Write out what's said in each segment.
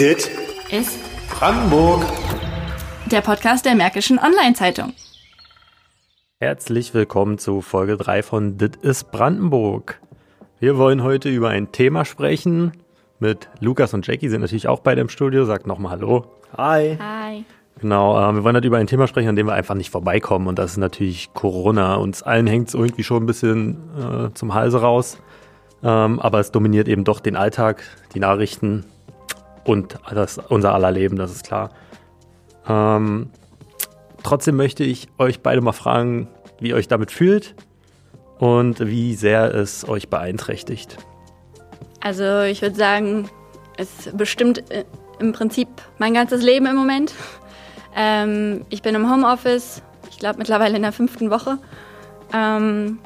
Dit ist Brandenburg. der Podcast der Märkischen Online-Zeitung. Herzlich willkommen zu Folge 3 von Dit ist Brandenburg. Wir wollen heute über ein Thema sprechen. Mit Lukas und Jackie sind natürlich auch beide im Studio. Sagt nochmal Hallo. Hi. Hi. Genau, äh, wir wollen halt über ein Thema sprechen, an dem wir einfach nicht vorbeikommen. Und das ist natürlich Corona. Uns allen hängt es irgendwie schon ein bisschen äh, zum Halse raus. Ähm, aber es dominiert eben doch den Alltag, die Nachrichten und das, unser aller Leben, das ist klar. Ähm, trotzdem möchte ich euch beide mal fragen, wie ihr euch damit fühlt und wie sehr es euch beeinträchtigt. Also ich würde sagen, es bestimmt äh, im Prinzip mein ganzes Leben im Moment. Ähm, ich bin im Homeoffice, ich glaube mittlerweile in der fünften Woche. Ähm,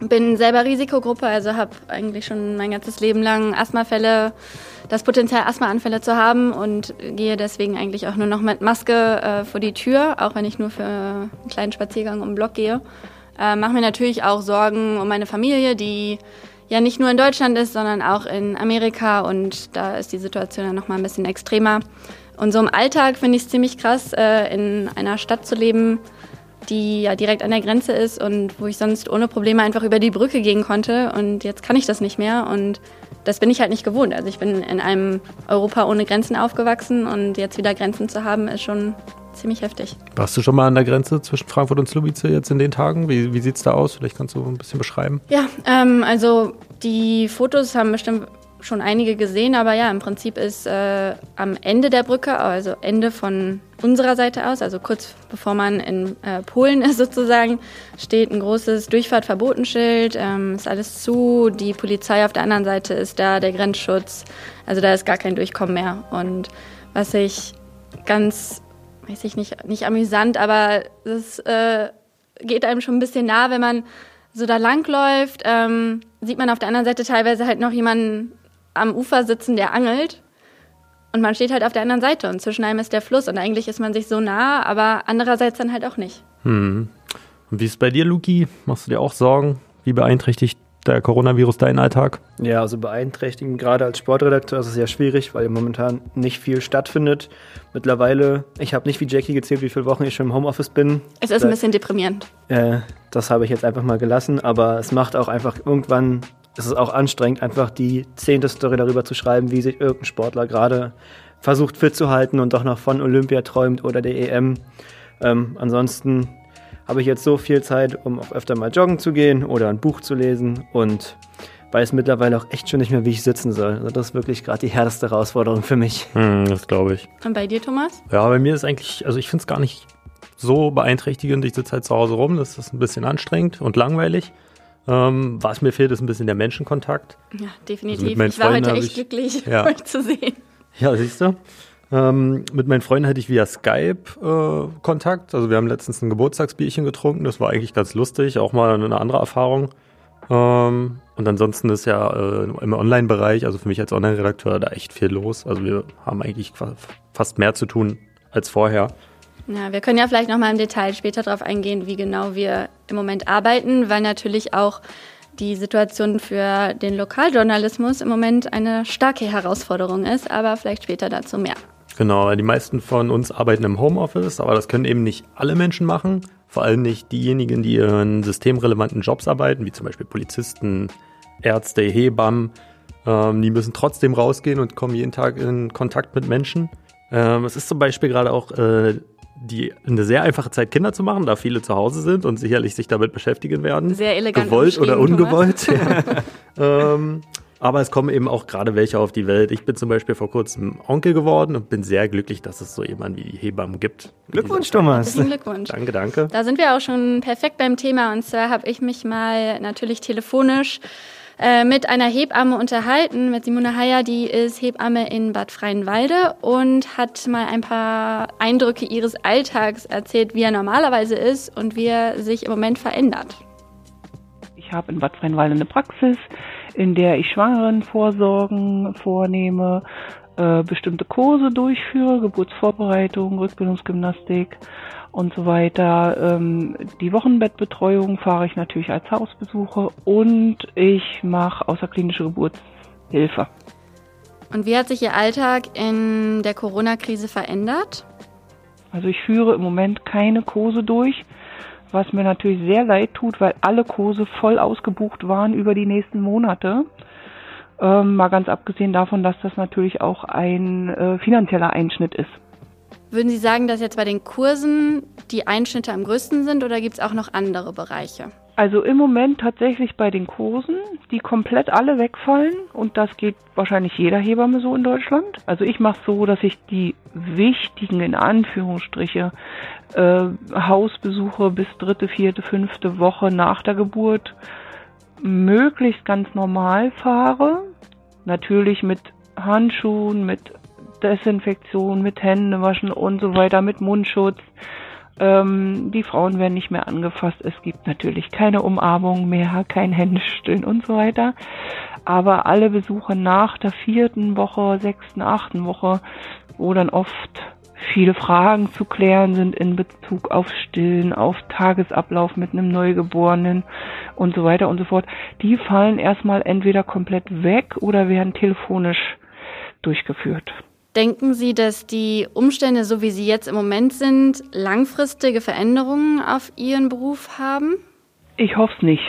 bin selber Risikogruppe, also habe eigentlich schon mein ganzes Leben lang Asthmafälle, das Potenzial Asthmaanfälle zu haben und gehe deswegen eigentlich auch nur noch mit Maske äh, vor die Tür, auch wenn ich nur für einen kleinen Spaziergang um den Block gehe. Äh, Mache mir natürlich auch Sorgen um meine Familie, die ja nicht nur in Deutschland ist, sondern auch in Amerika und da ist die Situation dann nochmal ein bisschen extremer. Und so im Alltag finde ich es ziemlich krass, äh, in einer Stadt zu leben, die ja direkt an der Grenze ist und wo ich sonst ohne Probleme einfach über die Brücke gehen konnte. Und jetzt kann ich das nicht mehr und das bin ich halt nicht gewohnt. Also ich bin in einem Europa ohne Grenzen aufgewachsen und jetzt wieder Grenzen zu haben, ist schon ziemlich heftig. Warst du schon mal an der Grenze zwischen Frankfurt und Slubice jetzt in den Tagen? Wie, wie sieht es da aus? Vielleicht kannst du ein bisschen beschreiben. Ja, ähm, also die Fotos haben bestimmt schon einige gesehen, aber ja, im Prinzip ist äh, am Ende der Brücke, also Ende von unserer Seite aus, also kurz bevor man in äh, Polen ist sozusagen, steht ein großes Durchfahrtverbotenschild, ähm, ist alles zu, die Polizei auf der anderen Seite ist da, der Grenzschutz, also da ist gar kein Durchkommen mehr. Und was ich ganz, weiß ich nicht, nicht amüsant, aber das äh, geht einem schon ein bisschen nah, wenn man so da langläuft, ähm, sieht man auf der anderen Seite teilweise halt noch jemanden am Ufer sitzen, der angelt. Und man steht halt auf der anderen Seite und zwischen einem ist der Fluss und eigentlich ist man sich so nah, aber andererseits dann halt auch nicht. Hm. Und wie ist es bei dir, Luki? Machst du dir auch Sorgen? Wie beeinträchtigt der Coronavirus deinen Alltag? Ja, also beeinträchtigen, gerade als Sportredakteur ist es ja schwierig, weil momentan nicht viel stattfindet. Mittlerweile, ich habe nicht wie Jackie gezählt, wie viele Wochen ich schon im Homeoffice bin. Es ist ein bisschen deprimierend. Äh, das habe ich jetzt einfach mal gelassen, aber es macht auch einfach irgendwann, es ist auch anstrengend, einfach die zehnte Story darüber zu schreiben, wie sich irgendein Sportler gerade versucht fit zu halten und doch noch von Olympia träumt oder der EM. Ähm, ansonsten habe ich jetzt so viel Zeit, um auch öfter mal joggen zu gehen oder ein Buch zu lesen und weiß mittlerweile auch echt schon nicht mehr, wie ich sitzen soll. Also das ist wirklich gerade die härteste Herausforderung für mich. Hm, das glaube ich. Und bei dir, Thomas? Ja, bei mir ist eigentlich, also ich finde es gar nicht so beeinträchtigend. Ich sitze halt zu Hause rum, das ist ein bisschen anstrengend und langweilig. Ähm, was mir fehlt, ist ein bisschen der Menschenkontakt. Ja, Also definitiv. meinen ich war Freunden heute echt ich- glücklich, Ja. euch zu sehen. Ja, siehst du. Ähm, mit meinen Freunden hatte ich via Skype äh, Kontakt. Also wir haben letztens ein Geburtstagsbierchen getrunken. Das war eigentlich ganz lustig, auch mal eine andere Erfahrung. Ähm, und ansonsten ist ja äh, im Online-Bereich, also für mich als Online-Redakteur, da echt viel los. Also wir haben eigentlich fa- fast mehr zu tun als vorher. Ja, wir können ja vielleicht nochmal im Detail später darauf eingehen, wie genau wir im Moment arbeiten, weil natürlich auch die Situation für den Lokaljournalismus im Moment eine starke Herausforderung ist, aber vielleicht später dazu mehr. Genau, die meisten von uns arbeiten im Homeoffice, aber das können eben nicht alle Menschen machen. Vor allem nicht diejenigen, die in systemrelevanten Jobs arbeiten, wie zum Beispiel Polizisten, Ärzte, Hebammen. Ähm, die müssen trotzdem rausgehen und kommen jeden Tag in Kontakt mit Menschen. Ähm, es ist zum Beispiel gerade auch äh, die, eine sehr einfache Zeit, Kinder zu machen, da viele zu Hause sind und sicherlich sich damit beschäftigen werden. Sehr elegant Gewollt oder ungewollt. ähm, aber es kommen eben auch gerade welche auf die Welt. Ich bin zum Beispiel vor kurzem Onkel geworden und bin sehr glücklich, dass es so jemanden wie die Hebammen gibt. Glückwunsch, Thomas. Herzlichen Glückwunsch. Danke, danke. Da sind wir auch schon perfekt beim Thema. Und zwar habe ich mich mal natürlich telefonisch äh, mit einer Hebamme unterhalten, mit Simone Heyer, die ist Hebamme in Bad Freienwalde und hat mal ein paar Eindrücke ihres Alltags erzählt, wie er normalerweise ist und wie er sich im Moment verändert. Ich habe in Bad Freienwalde eine Praxis, in der ich Schwangerenvorsorgen vornehme, äh, bestimmte Kurse durchführe, Geburtsvorbereitung, Rückbildungsgymnastik und so weiter. Ähm, die Wochenbettbetreuung fahre ich natürlich als Hausbesuche und ich mache außerklinische Geburtshilfe. Und wie hat sich Ihr Alltag in der Corona-Krise verändert? Also ich führe im Moment keine Kurse durch, was mir natürlich sehr leid tut, weil alle Kurse voll ausgebucht waren über die nächsten Monate. Ähm, mal ganz abgesehen davon, dass das natürlich auch ein äh, finanzieller Einschnitt ist. Würden Sie sagen, dass jetzt bei den Kursen die Einschnitte am größten sind oder gibt es auch noch andere Bereiche? Also im Moment tatsächlich bei den Kursen, die komplett alle wegfallen und das geht wahrscheinlich jeder Hebamme so in Deutschland. Also ich mache so, dass ich die wichtigen in Anführungsstriche äh, Hausbesuche bis dritte, vierte, fünfte Woche nach der Geburt möglichst ganz normal fahre. Natürlich mit Handschuhen, mit Desinfektion, mit Händewaschen und so weiter, mit Mundschutz. Ähm, die Frauen werden nicht mehr angefasst. Es gibt natürlich keine Umarmung mehr, kein Händestillen und so weiter. Aber alle Besuche nach der vierten Woche, sechsten, achten Woche, wo dann oft viele Fragen zu klären sind in Bezug auf Stillen, auf Tagesablauf mit einem Neugeborenen und so weiter und so fort, die fallen erstmal entweder komplett weg oder werden telefonisch durchgeführt. Denken Sie, dass die Umstände, so wie sie jetzt im Moment sind, langfristige Veränderungen auf Ihren Beruf haben? Ich hoffe es nicht,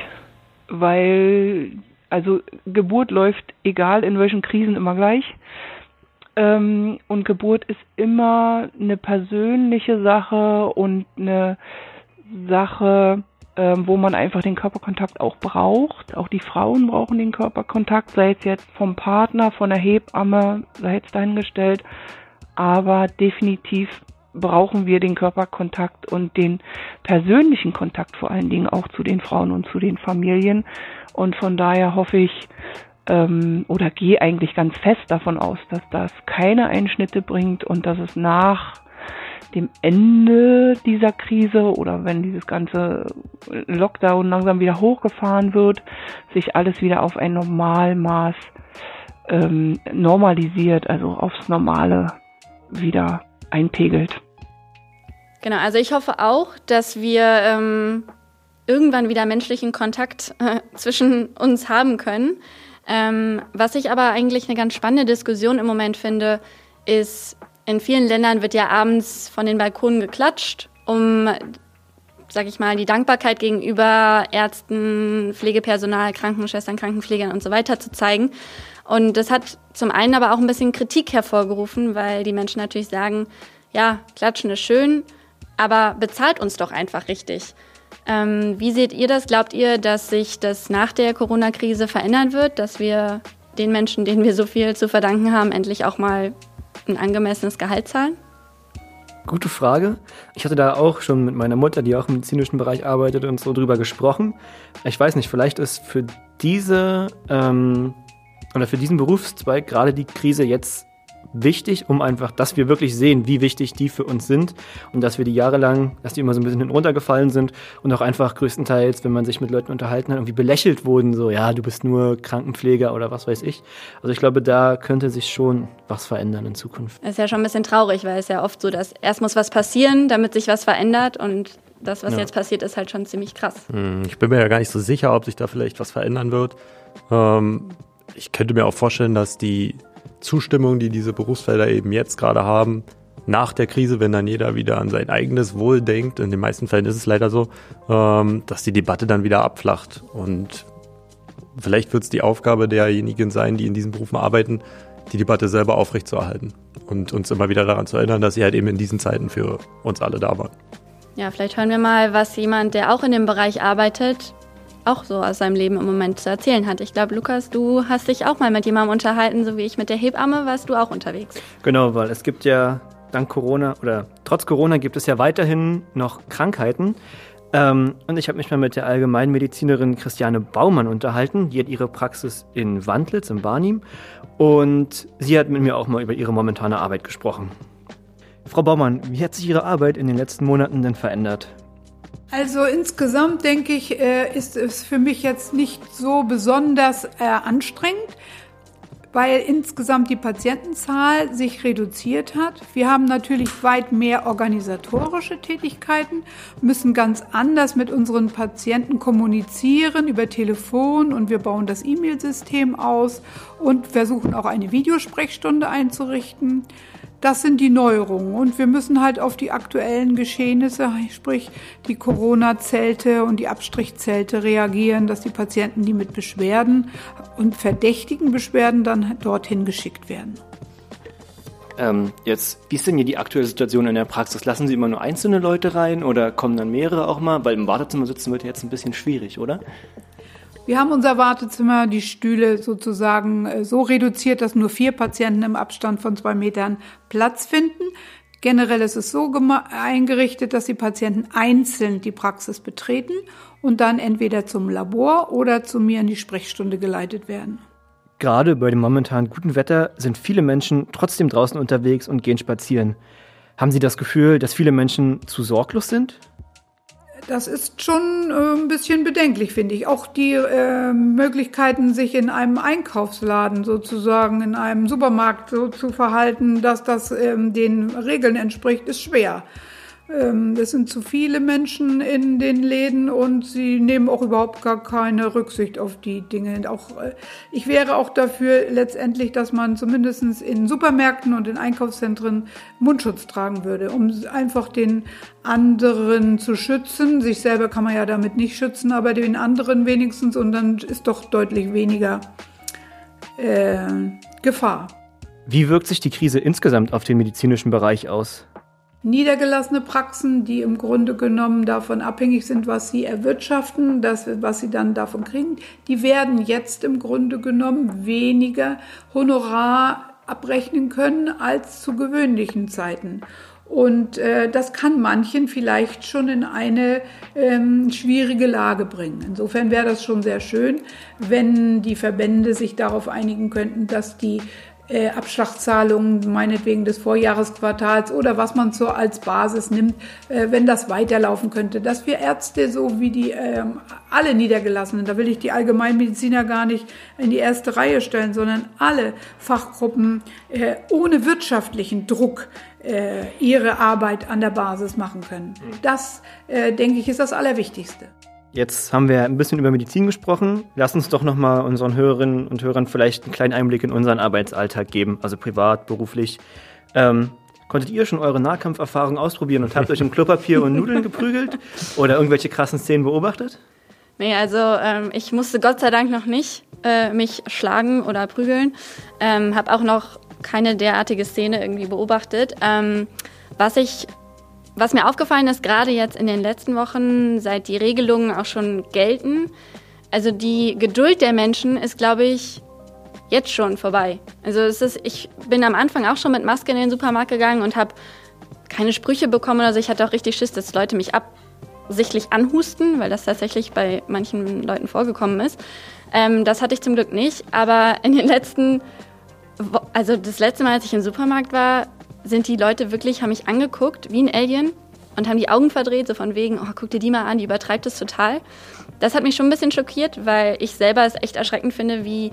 weil also Geburt läuft egal in welchen Krisen immer gleich. Ähm, und Geburt ist immer eine persönliche Sache und eine Sache, ähm, wo man einfach den Körperkontakt auch braucht. Auch die Frauen brauchen den Körperkontakt, sei es jetzt vom Partner, von der Hebamme, sei es dahingestellt. Aber definitiv brauchen wir den Körperkontakt und den persönlichen Kontakt vor allen Dingen auch zu den Frauen und zu den Familien. Und von daher hoffe ich ähm, oder gehe eigentlich ganz fest davon aus, dass das keine Einschnitte bringt und dass es nach dem Ende dieser Krise oder wenn dieses ganze Lockdown langsam wieder hochgefahren wird, sich alles wieder auf ein Normalmaß ähm, normalisiert, also aufs Normale wieder einpegelt. Genau, also ich hoffe auch, dass wir ähm, irgendwann wieder menschlichen Kontakt äh, zwischen uns haben können. Ähm, was ich aber eigentlich eine ganz spannende Diskussion im Moment finde, ist, in vielen Ländern wird ja abends von den Balkonen geklatscht, um, sag ich mal, die Dankbarkeit gegenüber Ärzten, Pflegepersonal, Krankenschwestern, Krankenpflegern und so weiter zu zeigen. Und das hat zum einen aber auch ein bisschen Kritik hervorgerufen, weil die Menschen natürlich sagen, ja, klatschen ist schön, aber bezahlt uns doch einfach richtig. Ähm, wie seht ihr das? Glaubt ihr, dass sich das nach der Corona-Krise verändern wird, dass wir den Menschen, denen wir so viel zu verdanken haben, endlich auch mal ein angemessenes Gehalt zahlen? Gute Frage. Ich hatte da auch schon mit meiner Mutter, die auch im medizinischen Bereich arbeitet, und so drüber gesprochen. Ich weiß nicht, vielleicht ist für diese ähm, oder für diesen Berufszweig gerade die Krise jetzt wichtig, um einfach, dass wir wirklich sehen, wie wichtig die für uns sind und dass wir die jahrelang, dass die immer so ein bisschen hinuntergefallen sind und auch einfach größtenteils, wenn man sich mit Leuten unterhalten hat, irgendwie belächelt wurden, so, ja, du bist nur Krankenpfleger oder was weiß ich. Also ich glaube, da könnte sich schon was verändern in Zukunft. Das ist ja schon ein bisschen traurig, weil es ja oft so, dass erst muss was passieren, damit sich was verändert und das, was ja. jetzt passiert, ist halt schon ziemlich krass. Hm, ich bin mir ja gar nicht so sicher, ob sich da vielleicht was verändern wird. Ähm, ich könnte mir auch vorstellen, dass die Zustimmung, die diese Berufsfelder eben jetzt gerade haben, nach der Krise, wenn dann jeder wieder an sein eigenes Wohl denkt, in den meisten Fällen ist es leider so, ähm, dass die Debatte dann wieder abflacht. Und vielleicht wird es die Aufgabe derjenigen sein, die in diesen Berufen arbeiten, die Debatte selber aufrechtzuerhalten und uns immer wieder daran zu erinnern, dass sie halt eben in diesen Zeiten für uns alle da waren. Ja, vielleicht hören wir mal, was jemand, der auch in dem Bereich arbeitet, auch so aus seinem Leben im Moment zu erzählen hat. Ich glaube, Lukas, du hast dich auch mal mit jemandem unterhalten, so wie ich mit der Hebamme, warst du auch unterwegs. Genau, weil es gibt ja dank Corona oder trotz Corona gibt es ja weiterhin noch Krankheiten. Ähm, und ich habe mich mal mit der Allgemeinmedizinerin Christiane Baumann unterhalten. Die hat ihre Praxis in Wandlitz im Barnim und sie hat mit mir auch mal über ihre momentane Arbeit gesprochen. Frau Baumann, wie hat sich Ihre Arbeit in den letzten Monaten denn verändert? Also insgesamt denke ich, äh, ist es für mich jetzt nicht so besonders äh, anstrengend. weil insgesamt die Patientenzahl sich reduziert hat. Wir haben natürlich weit mehr organisatorische Tätigkeiten, müssen ganz anders mit unseren Patienten kommunizieren über Telefon und wir bauen das E-Mail-System aus und versuchen auch eine Videosprechstunde einzurichten. Das sind die Neuerungen und wir müssen halt auf die aktuellen Geschehnisse, sprich die Corona-Zelte und die Abstrichzelte reagieren, dass die Patienten, die mit Beschwerden und verdächtigen Beschwerden dann dorthin geschickt werden. Ähm, jetzt, wie ist denn hier die aktuelle Situation in der Praxis? Lassen Sie immer nur einzelne Leute rein oder kommen dann mehrere auch mal? Weil im Wartezimmer sitzen wird jetzt ein bisschen schwierig, oder? Wir haben unser Wartezimmer, die Stühle sozusagen äh, so reduziert, dass nur vier Patienten im Abstand von zwei Metern Platz finden. Generell ist es so eingerichtet, dass die Patienten einzeln die Praxis betreten und dann entweder zum Labor oder zu mir in die Sprechstunde geleitet werden. Gerade bei dem momentan guten Wetter sind viele Menschen trotzdem draußen unterwegs und gehen spazieren. Haben Sie das Gefühl, dass viele Menschen zu sorglos sind? Das ist schon äh, ein bisschen bedenklich, finde ich. Auch die äh, Möglichkeiten, sich in einem Einkaufsladen sozusagen, in einem Supermarkt so zu verhalten, dass das ähm, den Regeln entspricht, ist schwer. Ähm, es sind zu viele Menschen in den Läden und sie nehmen auch überhaupt gar keine Rücksicht auf die Dinge. Auch, äh, ich wäre auch dafür letztendlich, dass man zumindest in Supermärkten und in Einkaufszentren Mundschutz tragen würde, um einfach den anderen zu schützen. Sich selber kann man ja damit nicht schützen, aber den anderen wenigstens und dann ist doch deutlich weniger äh, Gefahr. Wie wirkt sich die Krise insgesamt auf den medizinischen Bereich aus? Niedergelassene Praxen, die im Grunde genommen davon abhängig sind, was sie erwirtschaften, das, was sie dann davon kriegen, die werden jetzt im Grunde genommen weniger Honorar abrechnen können als zu gewöhnlichen Zeiten. Und äh, das kann manchen vielleicht schon in eine ähm, schwierige Lage bringen. Insofern wäre das schon sehr schön, wenn die Verbände sich darauf einigen könnten, dass die äh, Abschlagszahlungen meinetwegen des Vorjahresquartals oder was man so als Basis nimmt, äh, wenn das weiterlaufen könnte. Dass wir Ärzte so wie die äh, alle Niedergelassenen, da will ich die Allgemeinmediziner gar nicht in die erste Reihe stellen, sondern alle Fachgruppen äh, ohne wirtschaftlichen Druck äh, ihre Arbeit an der Basis machen können. Das, äh, denke ich, ist das Allerwichtigste. Jetzt haben wir ein bisschen über Medizin gesprochen. Lass uns doch nochmal unseren Hörerinnen und Hörern vielleicht einen kleinen Einblick in unseren Arbeitsalltag geben, also privat, beruflich. Ähm, konntet ihr schon eure Nahkampferfahrung ausprobieren und habt euch um Klopapier und Nudeln geprügelt oder irgendwelche krassen Szenen beobachtet? Nee, also ähm, ich musste Gott sei Dank noch nicht äh, mich schlagen oder prügeln. Ähm, habe auch noch keine derartige Szene irgendwie beobachtet. Ähm, was ich was mir aufgefallen ist, gerade jetzt in den letzten Wochen, seit die Regelungen auch schon gelten, also die Geduld der Menschen ist, glaube ich, jetzt schon vorbei. Also es ist, ich bin am Anfang auch schon mit Maske in den Supermarkt gegangen und habe keine Sprüche bekommen oder so. Ich hatte auch richtig Schiss, dass Leute mich absichtlich anhusten, weil das tatsächlich bei manchen Leuten vorgekommen ist. Ähm, das hatte ich zum Glück nicht. Aber in den letzten, also das letzte Mal, als ich im Supermarkt war, sind die Leute wirklich, haben mich angeguckt wie ein Alien und haben die Augen verdreht, so von wegen, oh, guck dir die mal an, die übertreibt es total. Das hat mich schon ein bisschen schockiert, weil ich selber es echt erschreckend finde, wie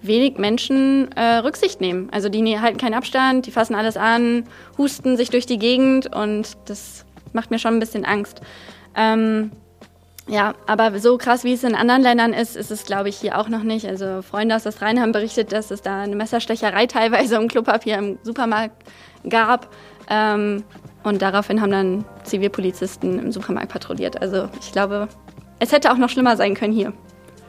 wenig Menschen äh, Rücksicht nehmen. Also die ne-, halten keinen Abstand, die fassen alles an, husten sich durch die Gegend und das macht mir schon ein bisschen Angst. Ähm, ja, aber so krass wie es in anderen Ländern ist, ist es, glaube ich, hier auch noch nicht. Also Freunde aus Rhein haben berichtet, dass es da eine Messerstecherei teilweise um Klopapier im Supermarkt gab. Ähm, und daraufhin haben dann Zivilpolizisten im Supermarkt patrouilliert. Also ich glaube, es hätte auch noch schlimmer sein können hier.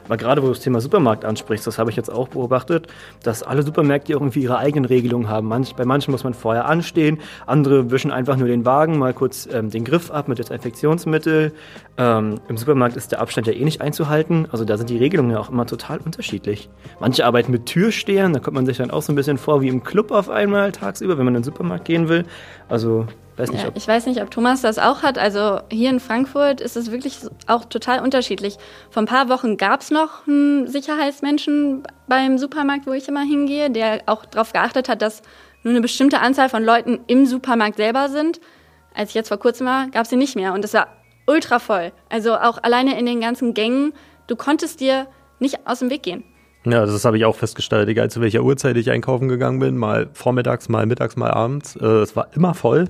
Aber gerade wo du das Thema Supermarkt ansprichst, das habe ich jetzt auch beobachtet, dass alle Supermärkte irgendwie ihre eigenen Regelungen haben. Manch, bei manchen muss man vorher anstehen, andere wischen einfach nur den Wagen, mal kurz ähm, den Griff ab mit Desinfektionsmittel. Ähm, Im Supermarkt ist der Abstand ja eh nicht einzuhalten. Also da sind die Regelungen ja auch immer total unterschiedlich. Manche arbeiten mit Türstehern, da kommt man sich dann auch so ein bisschen vor wie im Club auf einmal tagsüber, wenn man in den Supermarkt gehen will. Also Weiß nicht, ja, ich weiß nicht, ob Thomas das auch hat. Also hier in Frankfurt ist es wirklich auch total unterschiedlich. Vor ein paar Wochen gab es noch einen Sicherheitsmenschen beim Supermarkt, wo ich immer hingehe, der auch darauf geachtet hat, dass nur eine bestimmte Anzahl von Leuten im Supermarkt selber sind. Als ich jetzt vor kurzem war, gab es sie nicht mehr. Und es war ultra voll. Also auch alleine in den ganzen Gängen, du konntest dir nicht aus dem Weg gehen. Ja, das habe ich auch festgestellt, egal zu welcher Uhrzeit ich einkaufen gegangen bin, mal vormittags, mal mittags, mal abends. Äh, es war immer voll.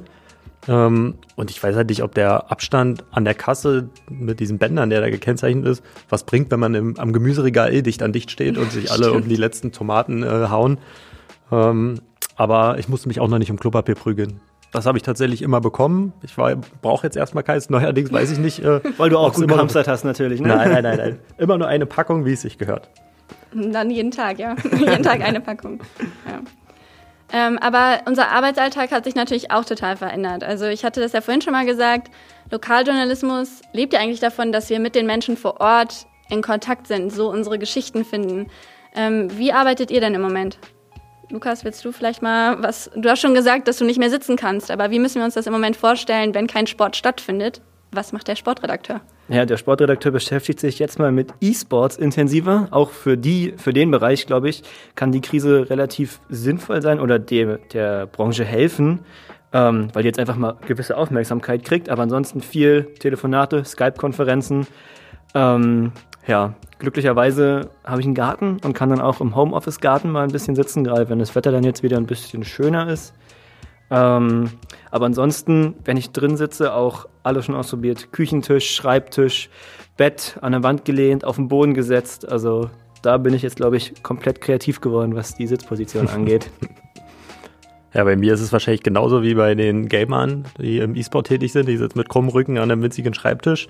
Ähm, und ich weiß halt nicht, ob der Abstand an der Kasse mit diesen Bändern, der da gekennzeichnet ist, was bringt, wenn man im, am Gemüseregal eh dicht an dicht steht und sich alle um die letzten Tomaten äh, hauen. Ähm, aber ich musste mich auch noch nicht um Klopapier prügeln. Das habe ich tatsächlich immer bekommen. Ich brauche jetzt erstmal keins. Neuerdings weiß ich nicht. Äh, Weil du auch gut gehamstert hast natürlich. Ne? Nein, nein, nein, nein. Immer nur eine Packung, wie es sich gehört. Dann jeden Tag, ja. jeden Tag eine Packung. Ja. Ähm, aber unser Arbeitsalltag hat sich natürlich auch total verändert. Also ich hatte das ja vorhin schon mal gesagt, Lokaljournalismus lebt ja eigentlich davon, dass wir mit den Menschen vor Ort in Kontakt sind, so unsere Geschichten finden. Ähm, wie arbeitet ihr denn im Moment? Lukas, willst du vielleicht mal was? Du hast schon gesagt, dass du nicht mehr sitzen kannst, aber wie müssen wir uns das im Moment vorstellen, wenn kein Sport stattfindet? Was macht der Sportredakteur? Ja, der Sportredakteur beschäftigt sich jetzt mal mit E-Sports intensiver. Auch für die, für den Bereich, glaube ich, kann die Krise relativ sinnvoll sein oder der, der Branche helfen, ähm, weil die jetzt einfach mal gewisse Aufmerksamkeit kriegt. Aber ansonsten viel Telefonate, Skype-Konferenzen. Ähm, ja, glücklicherweise habe ich einen Garten und kann dann auch im Homeoffice-Garten mal ein bisschen sitzen, gerade wenn das Wetter dann jetzt wieder ein bisschen schöner ist. Ähm, aber ansonsten, wenn ich drin sitze, auch alles schon ausprobiert. Küchentisch, Schreibtisch, Bett an der Wand gelehnt, auf den Boden gesetzt. Also da bin ich jetzt, glaube ich, komplett kreativ geworden, was die Sitzposition angeht. Ja, bei mir ist es wahrscheinlich genauso wie bei den Gamern, die im E-Sport tätig sind. Die sitzen mit krummem Rücken an einem winzigen Schreibtisch.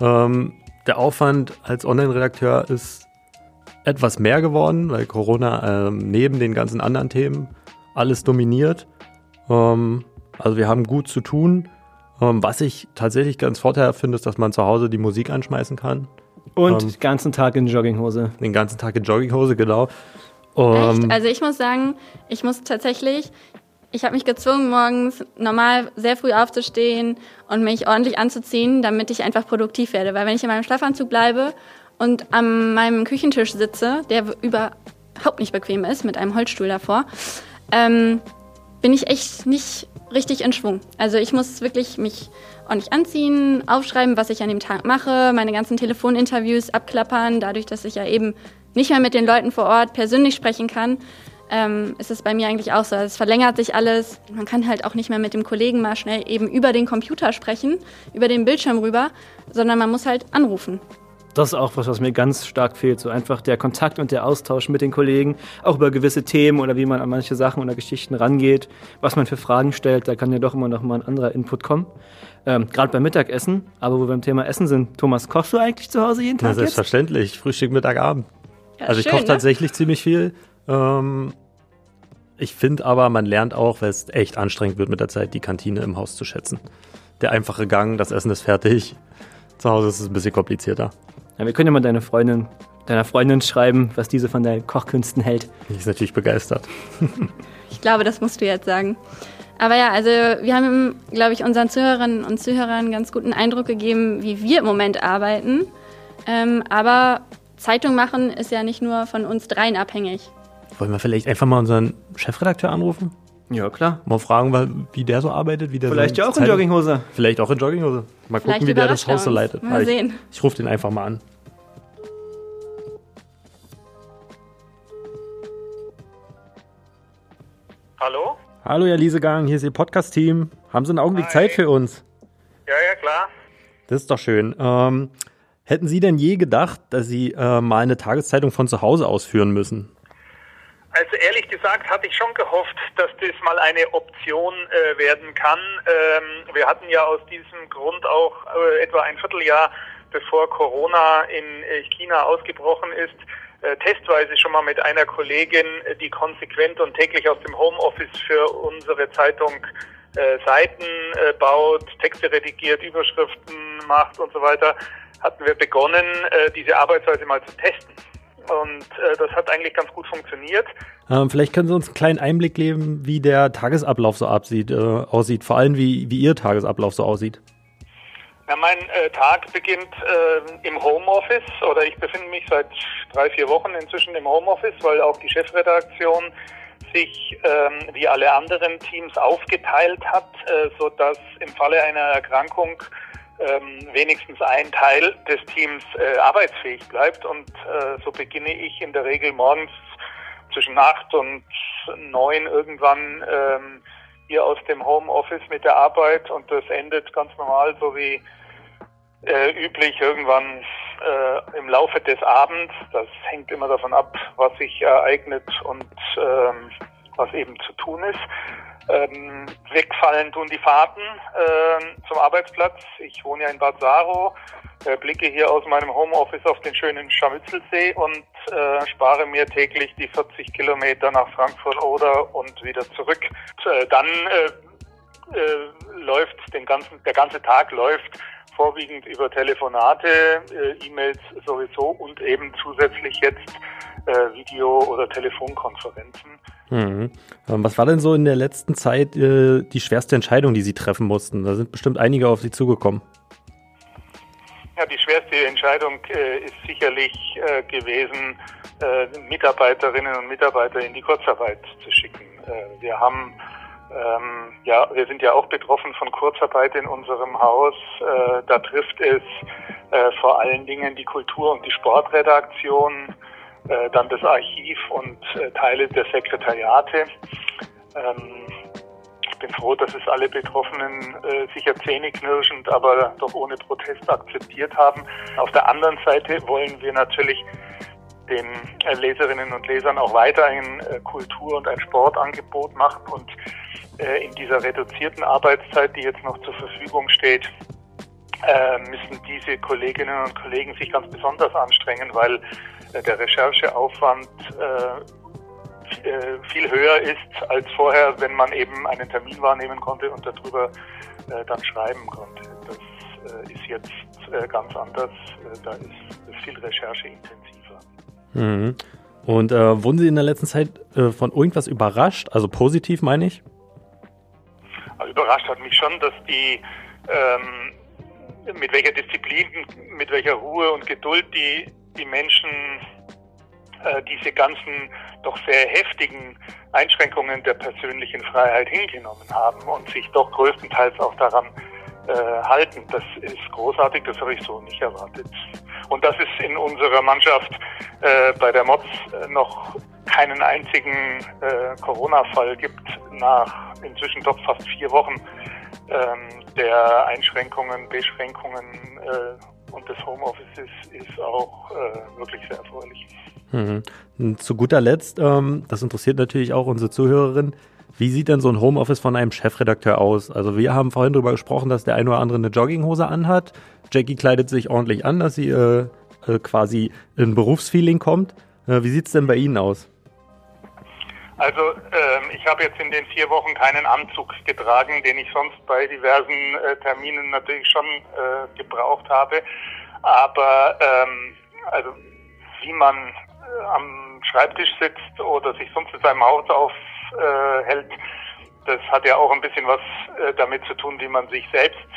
Ähm, der Aufwand als Online-Redakteur ist etwas mehr geworden, weil Corona ähm, neben den ganzen anderen Themen alles dominiert. Ähm, also wir haben gut zu tun. Ähm, was ich tatsächlich ganz vorteilhaft finde, ist, dass man zu Hause die Musik anschmeißen kann. Und ähm, den ganzen Tag in Jogginghose. Den ganzen Tag in Jogginghose, genau. Echt? Also ich muss sagen, ich muss tatsächlich, ich habe mich gezwungen, morgens normal sehr früh aufzustehen und mich ordentlich anzuziehen, damit ich einfach produktiv werde. Weil wenn ich in meinem Schlafanzug bleibe und an meinem Küchentisch sitze, der überhaupt nicht bequem ist, mit einem Holzstuhl davor, ähm, bin ich echt nicht richtig in Schwung. Also ich muss wirklich mich ordentlich anziehen, aufschreiben, was ich an dem Tag mache, meine ganzen Telefoninterviews abklappern. Dadurch, dass ich ja eben nicht mehr mit den Leuten vor Ort persönlich sprechen kann, ähm, ist es bei mir eigentlich auch so. Also es verlängert sich alles. Man kann halt auch nicht mehr mit dem Kollegen mal schnell eben über den Computer sprechen, über den Bildschirm rüber, sondern man muss halt anrufen. Das ist auch was, was mir ganz stark fehlt. So einfach der Kontakt und der Austausch mit den Kollegen, auch über gewisse Themen oder wie man an manche Sachen oder Geschichten rangeht, was man für Fragen stellt. Da kann ja doch immer noch mal ein anderer Input kommen. Ähm, Gerade beim Mittagessen, aber wo wir beim Thema Essen sind. Thomas, kochst du eigentlich zu Hause jeden Tag? Ja, selbstverständlich. Jetzt? Frühstück, Mittag, Abend. Ja, also ich koche ne? tatsächlich ziemlich viel. Ähm, ich finde aber, man lernt auch, weil es echt anstrengend wird mit der Zeit, die Kantine im Haus zu schätzen. Der einfache Gang, das Essen ist fertig. Zu Hause ist es ein bisschen komplizierter. Ja, wir können ja mal deine Freundin, deiner Freundin schreiben, was diese von deinen Kochkünsten hält. Die ist natürlich begeistert. ich glaube, das musst du jetzt sagen. Aber ja, also wir haben, glaube ich, unseren Zuhörerinnen und Zuhörern einen ganz guten Eindruck gegeben, wie wir im Moment arbeiten. Ähm, aber Zeitung machen ist ja nicht nur von uns dreien abhängig. Wollen wir vielleicht einfach mal unseren Chefredakteur anrufen? Ja, klar. Mal fragen, wie der so arbeitet. Wie der Vielleicht so ja auch in Jogginghose. Vielleicht auch in Jogginghose. Mal gucken, wie der das Haus so leitet. Mal sehen. Ich, ich rufe den einfach mal an. Hallo? Hallo, Herr Liesegang, hier ist Ihr Podcast-Team. Haben Sie einen Augenblick Hi. Zeit für uns? Ja, ja, klar. Das ist doch schön. Ähm, hätten Sie denn je gedacht, dass Sie äh, mal eine Tageszeitung von zu Hause ausführen müssen? Also ehrlich gesagt hatte ich schon gehofft, dass das mal eine Option äh, werden kann. Ähm, wir hatten ja aus diesem Grund auch äh, etwa ein Vierteljahr bevor Corona in äh, China ausgebrochen ist, äh, testweise schon mal mit einer Kollegin, äh, die konsequent und täglich aus dem Homeoffice für unsere Zeitung äh, Seiten baut, Texte redigiert, Überschriften macht und so weiter, hatten wir begonnen, diese Arbeitsweise mal zu testen. Und äh, das hat eigentlich ganz gut funktioniert. Ähm, vielleicht können Sie uns einen kleinen Einblick geben, wie der Tagesablauf so absieht, äh, aussieht, vor allem wie, wie Ihr Tagesablauf so aussieht. Ja, mein äh, Tag beginnt äh, im Homeoffice oder ich befinde mich seit drei, vier Wochen inzwischen im Homeoffice, weil auch die Chefredaktion sich ähm, wie alle anderen Teams aufgeteilt hat, äh, sodass im Falle einer Erkrankung ähm, wenigstens ein Teil des Teams äh, arbeitsfähig bleibt. Und äh, so beginne ich in der Regel morgens zwischen acht und neun irgendwann ähm, hier aus dem Homeoffice mit der Arbeit und das endet ganz normal so wie äh, üblich irgendwann äh, im Laufe des Abends. Das hängt immer davon ab, was sich ereignet und ähm, was eben zu tun ist. Ähm, wegfallen tun die Fahrten äh, zum Arbeitsplatz. Ich wohne ja in Bad Saro, äh, blicke hier aus meinem Homeoffice auf den schönen Scharmützelsee und äh, spare mir täglich die 40 Kilometer nach Frankfurt oder und wieder zurück. Äh, dann äh, äh, läuft den ganzen, der ganze Tag läuft vorwiegend über Telefonate, E-Mails sowieso und eben zusätzlich jetzt Video- oder Telefonkonferenzen. Mhm. Ähm, was war denn so in der letzten Zeit äh, die schwerste Entscheidung, die Sie treffen mussten? Da sind bestimmt einige auf Sie zugekommen. Ja, die schwerste Entscheidung äh, ist sicherlich äh, gewesen, äh, Mitarbeiterinnen und Mitarbeiter in die Kurzarbeit zu schicken. Äh, wir haben ähm, ja, wir sind ja auch betroffen von Kurzarbeit in unserem Haus. Äh, da trifft es vor allen Dingen die Kultur- und die Sportredaktion, äh, dann das Archiv und äh, Teile der Sekretariate. Ähm, ich bin froh, dass es alle Betroffenen äh, sicher zähneknirschend, aber doch ohne Protest akzeptiert haben. Auf der anderen Seite wollen wir natürlich den äh, Leserinnen und Lesern auch weiter ein äh, Kultur- und ein Sportangebot machen und in dieser reduzierten Arbeitszeit, die jetzt noch zur Verfügung steht, müssen diese Kolleginnen und Kollegen sich ganz besonders anstrengen, weil der Rechercheaufwand viel höher ist als vorher, wenn man eben einen Termin wahrnehmen konnte und darüber dann schreiben konnte. Das ist jetzt ganz anders. Da ist viel Recherche intensiver. Mhm. Und äh, wurden Sie in der letzten Zeit äh, von irgendwas überrascht? Also positiv meine ich? Überrascht hat mich schon, dass die ähm, mit welcher Disziplin, mit welcher Ruhe und Geduld die, die Menschen äh, diese ganzen doch sehr heftigen Einschränkungen der persönlichen Freiheit hingenommen haben und sich doch größtenteils auch daran äh, halten. Das ist großartig, das habe ich so nicht erwartet. Und dass es in unserer Mannschaft äh, bei der MOTS äh, noch keinen einzigen äh, Corona-Fall gibt nach inzwischen doch fast vier Wochen ähm, der Einschränkungen, Beschränkungen äh, und des Homeoffices ist auch äh, wirklich sehr erfreulich. Mhm. Zu guter Letzt, ähm, das interessiert natürlich auch unsere Zuhörerin, wie sieht denn so ein Homeoffice von einem Chefredakteur aus? Also wir haben vorhin darüber gesprochen, dass der eine oder andere eine Jogginghose anhat. Jackie kleidet sich ordentlich an, dass sie äh, äh, quasi in Berufsfeeling kommt. Äh, wie sieht es denn bei Ihnen aus? Also ähm, ich habe jetzt in den vier Wochen keinen Anzug getragen, den ich sonst bei diversen äh, Terminen natürlich schon äh, gebraucht habe. Aber ähm, also wie man äh, am Schreibtisch sitzt oder sich sonst in seinem Haus aufhält, das hat ja auch ein bisschen was äh, damit zu tun, wie man sich selbst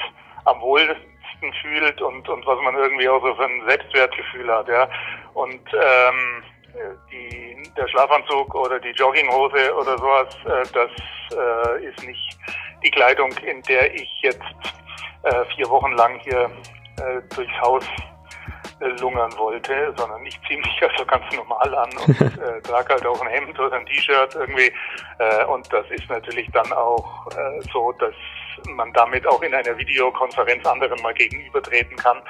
am wohlsten fühlt und, und was man irgendwie auch so für ein Selbstwertgefühl hat, ja. Und ähm, die, der Schlafanzug oder die Jogginghose oder sowas, äh, das äh, ist nicht die Kleidung, in der ich jetzt äh, vier Wochen lang hier durchs Haus lungern wollte, sondern ich ziehe mich also ganz normal an und äh, trage halt auch ein Hemd oder ein T-Shirt irgendwie. Äh, und das ist natürlich dann auch äh, so, dass man damit auch in einer Videokonferenz anderen mal gegenübertreten kann.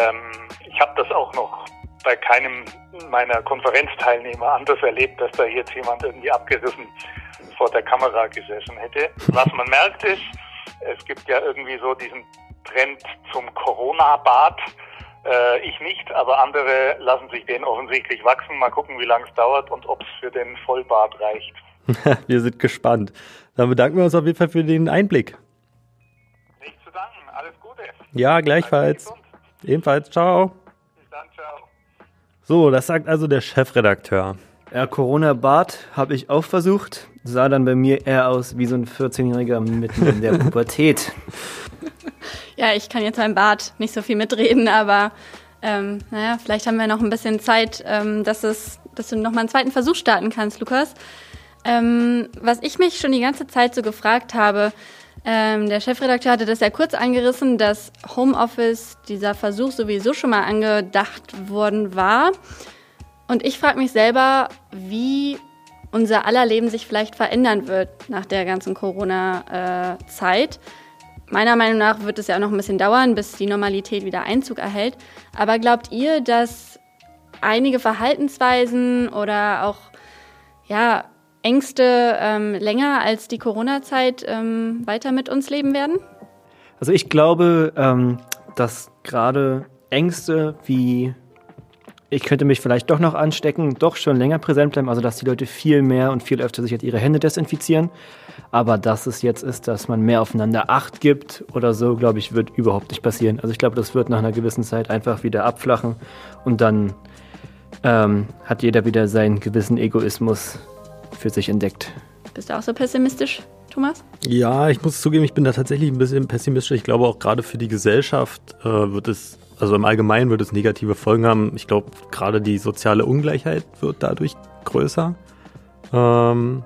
Ähm, ich habe das auch noch bei keinem meiner Konferenzteilnehmer anders erlebt, dass da jetzt jemand irgendwie abgerissen vor der Kamera gesessen hätte. Was man merkt ist, es gibt ja irgendwie so diesen Trend zum Corona-Bad. Äh, ich nicht, aber andere lassen sich den offensichtlich wachsen. Mal gucken, wie lange es dauert und ob es für den Vollbart reicht. wir sind gespannt. Dann bedanken wir uns auf jeden Fall für den Einblick. Nicht zu danken. Alles Gute. Ja, gleichfalls. Ebenfalls. Ciao. So, das sagt also der Chefredakteur. Ja, Corona-Bart habe ich auch versucht. Sah dann bei mir eher aus wie so ein 14-Jähriger mitten in der Pubertät. ja, ich kann jetzt beim Bart nicht so viel mitreden, aber ähm, naja, vielleicht haben wir noch ein bisschen Zeit, ähm, dass, es, dass du nochmal einen zweiten Versuch starten kannst, Lukas. Ähm, was ich mich schon die ganze Zeit so gefragt habe, Ähm, der Chefredakteur hatte das ja kurz angerissen, dass Homeoffice, dieser Versuch sowieso schon mal angedacht worden war. Und ich frage mich selber, wie unser aller Leben sich vielleicht verändern wird nach der ganzen Corona-Zeit. Meiner Meinung nach wird es ja auch noch ein bisschen dauern, bis die Normalität wieder Einzug erhält. Aber glaubt ihr, dass einige Verhaltensweisen oder auch ja, Ängste ähm, länger als die Corona-Zeit ähm, weiter mit uns leben werden? Also ich glaube, ähm, dass gerade Ängste wie ich könnte mich vielleicht doch noch anstecken, doch schon länger präsent bleiben, also dass die Leute viel mehr und viel öfter sich jetzt ihre Hände desinfizieren. Aber dass es jetzt ist, dass man mehr aufeinander Acht gibt oder so, glaube ich, wird überhaupt nicht passieren. Also ich glaube, das wird nach einer gewissen Zeit einfach wieder abflachen und dann ähm, hat jeder wieder seinen gewissen Egoismus für sich entdeckt. Bist du auch so pessimistisch, Thomas? Ja, ich muss zugeben, ich bin da tatsächlich ein bisschen pessimistisch. Ich glaube auch gerade für die Gesellschaft äh, wird es also im Allgemeinen wird es negative Folgen haben. Ich glaube, gerade die soziale Ungleichheit wird dadurch größer. Ähm,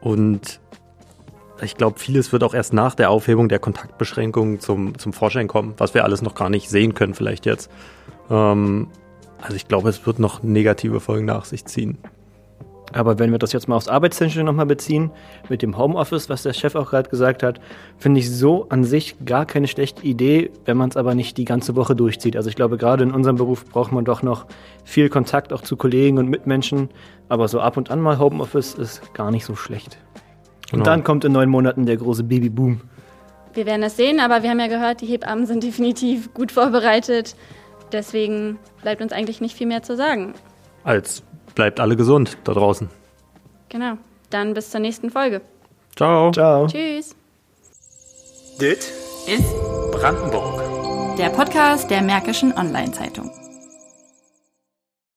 und ich glaube, vieles wird auch erst nach der Aufhebung der Kontaktbeschränkungen zum, zum Vorschein kommen, was wir alles noch gar nicht sehen können, vielleicht jetzt. Ähm, also ich glaube, es wird noch negative Folgen nach sich ziehen. Aber wenn wir das jetzt mal aufs Arbeitstechnische nochmal beziehen, mit dem Homeoffice, was der Chef auch gerade gesagt hat, finde ich so an sich gar keine schlechte Idee, wenn man es aber nicht die ganze Woche durchzieht. Also ich glaube, gerade in unserem Beruf braucht man doch noch viel Kontakt auch zu Kollegen und Mitmenschen. Aber so ab und an mal Homeoffice ist gar nicht so schlecht. Und genau. dann kommt in neun Monaten der große Babyboom. Wir werden das sehen, aber wir haben ja gehört, die Hebammen sind definitiv gut vorbereitet. Deswegen bleibt uns eigentlich nicht viel mehr zu sagen. Als Bleibt alle gesund da draußen. Genau. Dann bis zur nächsten Folge. Ciao. Ciao. Tschüss. Dit ist Brandenburg. Der Podcast der Märkischen Online-Zeitung.